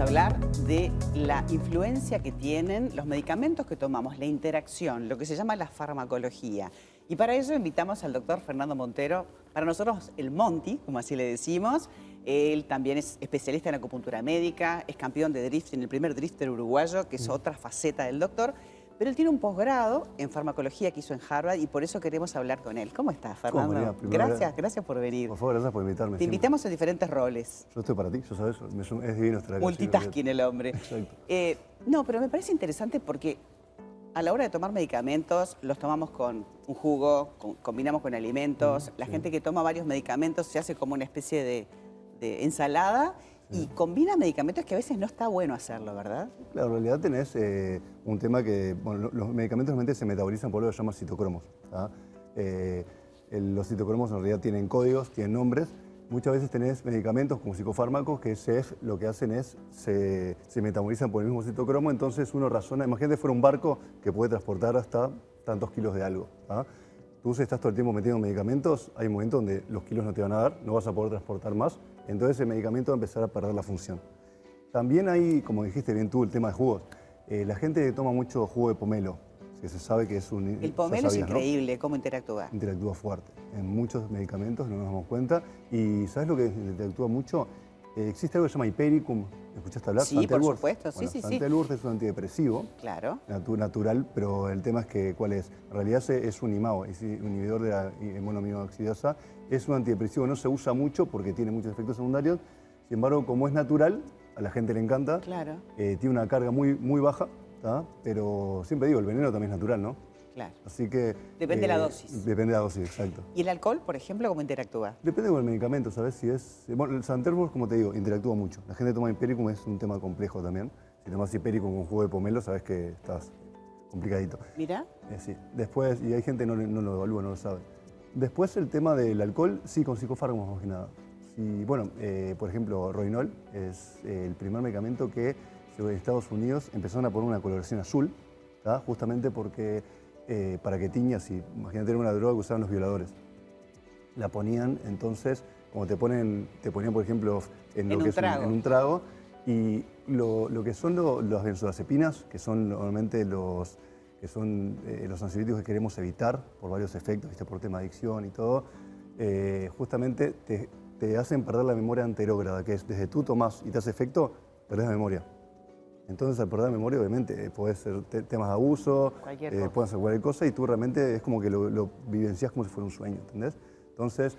a hablar de la influencia que tienen los medicamentos que tomamos, la interacción, lo que se llama la farmacología. Y para eso invitamos al doctor Fernando Montero, para nosotros el Monty, como así le decimos. Él también es especialista en acupuntura médica, es campeón de drifting, el primer drifter uruguayo, que es otra faceta del doctor. Pero él tiene un posgrado en farmacología que hizo en Harvard y por eso queremos hablar con él. ¿Cómo estás, ¿Cómo, Fernando? María? Primero, gracias, gracias por venir. Por favor, gracias por invitarme. Te siempre. invitamos en diferentes roles. Yo estoy para ti, yo sabes, es divino estar acá. Multitasking el hombre. Exacto. Eh, no, pero me parece interesante porque a la hora de tomar medicamentos, los tomamos con un jugo, con- combinamos con alimentos. La gente que toma varios medicamentos se hace como una especie de, de ensalada y combina medicamentos que a veces no está bueno hacerlo, ¿verdad? Claro, en realidad tenés eh, un tema que, bueno, lo- los medicamentos realmente se metabolizan por lo que se llama citocromos. ¿tá? Eh, el- los citocromos en realidad tienen códigos, tienen nombres. Muchas veces tenés medicamentos como psicofármacos que se, lo que hacen es, se, se metabolizan por el mismo citocromo, entonces uno razona, imagínate fuera un barco que puede transportar hasta tantos kilos de algo. ¿tá? Tú si estás todo el tiempo metiendo medicamentos, hay un momento donde los kilos no te van a dar, no vas a poder transportar más, entonces el medicamento va a empezar a perder la función. También hay, como dijiste bien tú, el tema de jugos. Eh, la gente toma mucho jugo de pomelo, que se sabe que es un... El pomelo es sabías, ¿no? increíble, cómo interactúa. Interactúa fuerte en muchos medicamentos, no nos damos cuenta. Y ¿sabes lo que interactúa mucho? Eh, existe algo que se llama Hipericum. ¿Escuchaste hablar? Sí, por supuesto, sí, Bueno, sí, es un antidepresivo Claro. natu- natural, pero el tema es que, ¿cuál es? En realidad es un IMAO, es un inhibidor de la monoaminoxidasa. Es un antidepresivo, no se usa mucho porque tiene muchos efectos secundarios. Sin embargo, como es natural, a la gente le encanta. Claro. Eh, tiene una carga muy, muy baja, ¿tá? pero siempre digo, el veneno también es natural, ¿no? Claro. Así que... Depende de la dosis. Depende de la dosis, exacto. ¿Y el alcohol, por ejemplo, cómo interactúa? Depende con el medicamento, ¿sabes? Si es... Bueno, el Santerburg, como te digo, interactúa mucho. La gente toma Hipericum, es un tema complejo también. Si tomas Hipericum con jugo de pomelo, sabes que estás complicadito. Mira, Eh, sí. Después, y hay gente que no, no lo evalúa, no lo sabe. Después el tema del alcohol, sí, con psicofármacos más que nada. Sí, bueno, eh, por ejemplo, Roinol es eh, el primer medicamento que en Estados Unidos empezaron a poner una coloración azul, ¿tá? justamente porque eh, para que tiñas, y imagínate una droga que usaban los violadores. La ponían, entonces, como te ponen, te ponían, por ejemplo, en, lo En que un es un- trago. en un trago, y lo, lo que son lo- las benzodiazepinas, que son normalmente los, que son eh, los ansiolíticos que queremos evitar por varios efectos, ¿viste? por tema de adicción y todo, eh, justamente te, te hacen perder la memoria anterógrada, que es desde tú tomás y te hace efecto, perdés la memoria. Entonces, al perder memoria, obviamente, eh, puede ser te- temas de abuso, eh, pueden ser cualquier cosa, y tú realmente es como que lo, lo vivencias como si fuera un sueño, ¿entendés? Entonces,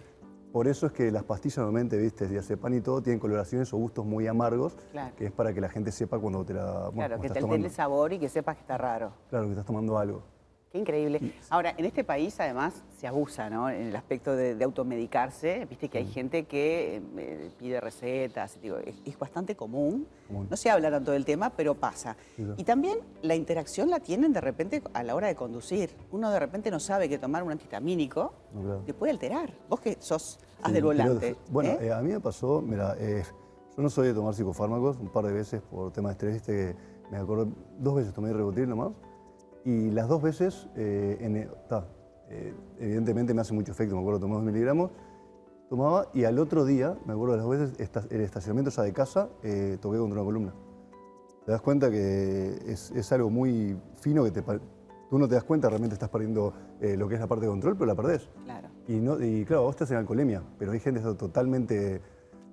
por eso es que las pastillas normalmente, viste, diazepam y todo, tienen coloraciones o gustos muy amargos, Claro. que es para que la gente sepa cuando te la bueno, claro, que te el sabor y que sepas que está raro. Claro, que estás tomando algo. Qué increíble. Ahora, en este país además se abusa, ¿no? En el aspecto de, de automedicarse. Viste que hay gente que eh, pide recetas, digo, es, es bastante común. Común. No se habla tanto del tema, pero pasa. Claro. Y también la interacción la tienen de repente a la hora de conducir. Uno de repente no sabe que tomar un antihistamínico claro. te puede alterar. Vos que sos haz Sí, del volante. Bueno, ¿eh? eh, a mí me pasó, mira, eh, yo no soy de tomar psicofármacos, un par de veces por tema de estrés, viste que me acuerdo, dos veces tomé Ribotril nomás, y las dos veces, eh, en, eh, ta, eh, evidentemente me hace mucho efecto, me acuerdo, tomé dos miligramos, tomaba, y al otro día, me acuerdo de las dos veces, esta- el estacionamiento ya de casa, eh, toqué contra una columna. Te das cuenta que es, es algo muy fino que te, tú no te das cuenta, realmente estás perdiendo eh, lo que es la parte de control, pero la perdés. Claro. Y, no, y claro, vos estás en alcoholemia, pero hay gente que está totalmente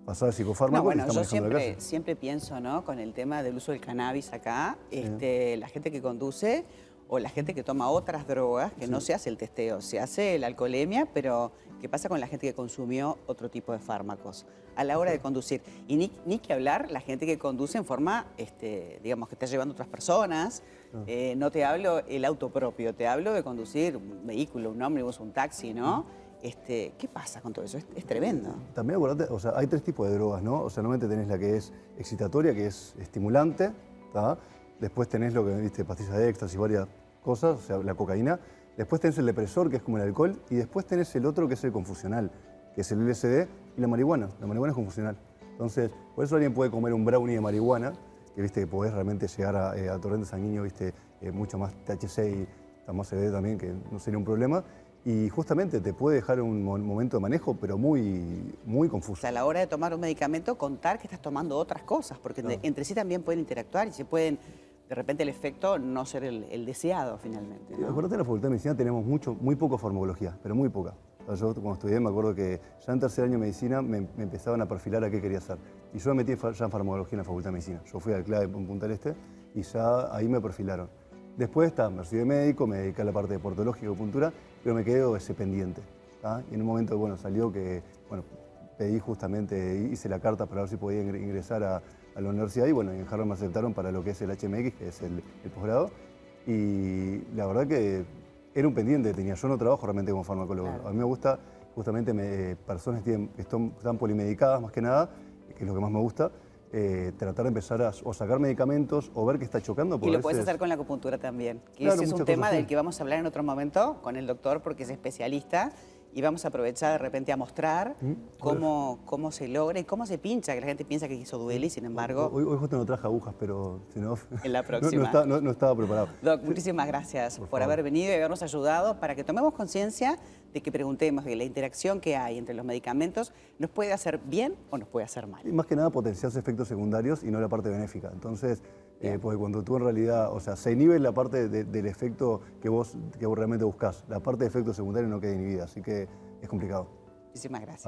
pasada de psicofármacos No, bueno, y yo siempre, siempre pienso, ¿no? Con el tema del uso del cannabis acá, este, la gente que conduce o la gente que toma otras drogas, que no se hace el testeo, se hace la alcoholemia, pero ¿qué pasa con la gente que consumió otro tipo de fármacos a la hora de conducir? Y ni, ni que hablar la gente que conduce en forma, este, digamos, que está llevando a otras personas. Eh, no te hablo el auto propio, te hablo de conducir un vehículo, un ómnibus, un taxi, ¿no? Este, ¿Qué pasa con todo eso? Es, es tremendo. También acordate, o sea, hay tres tipos de drogas, ¿no? O sea, normalmente tenés la que es excitatoria, que es estimulante, ¿tá? Después tenés lo que viste, pastillas de éxtasis y varias cosas, o sea, la cocaína. Después tenés el depresor, que es como el alcohol. Y después tenés el otro, que es el confusional, que es el LSD y la marihuana. La marihuana es confusional. Entonces, por eso alguien puede comer un brownie de marihuana, que viste que podés realmente llegar a, eh, a torrente sanguíneo, viste, eh, mucho más THC y más CBD también, que no sería un problema. y justamente te puede dejar un mo- momento de manejo, pero muy, muy O confuso. sea, a la hora de tomar un medicamento, contar que estás tomando otras cosas, porque entre sí también pueden interactuar y se pueden, de repente el efecto no ser el, deseado finalmente. ¿no? Acuérdate, en la Facultad de Medicina tenemos mucho, muy poca farmacología, pero muy poca. Yo cuando estudié me acuerdo que ya en tercer año de medicina me, empezaban a perfilar a qué quería hacer. Y yo me metí ya en farmacología en la Facultad de Medicina. Yo fui al CLAE en Punta del Este y ya ahí me perfilaron. Después está, me de médico, me dediqué a la parte de portológica y acupuntura, pero me quedé ese pendiente. Y en un momento, bueno, salió que, bueno, pedí justamente, hice la carta para ver si podía ingre- ingresar a, a la universidad y bueno, en Harvard me aceptaron para lo que es el HMX, que es el, el posgrado. Y la verdad que era un pendiente que tenía. Yo no trabajo realmente como farmacólogo. Claro. A mí me gusta justamente me- personas que, están, están polimedicadas más que nada, que es lo que más me gusta, eh, tratar de empezar a o sacar medicamentos o ver qué está chocando. Y lo puedes hacer con la acupuntura también. Que Claro, ese es un tema del que vamos a hablar en otro momento con el doctor porque es especialista y vamos a aprovechar de repente a mostrar Mm, cómo, cómo se logra y cómo se pincha, que la gente piensa que eso duele y sin embargo... Hoy, hoy justo no traje agujas, pero si no... En la próxima. No, estaba, no- no estaba preparado. Doc, muchísimas gracias por, haber venido y habernos ayudado para que tomemos conciencia de que preguntemos de la interacción que hay entre los medicamentos, ¿nos puede hacer bien o nos puede hacer mal? Y más que nada potenciar efectos secundarios y no la parte benéfica. Entonces, eh, porque cuando tú en realidad, o sea, se inhibe la parte de- del efecto que vos, que vos realmente buscas. La parte de efectos secundarios no queda inhibida, así que es complicado. Muchísimas gracias.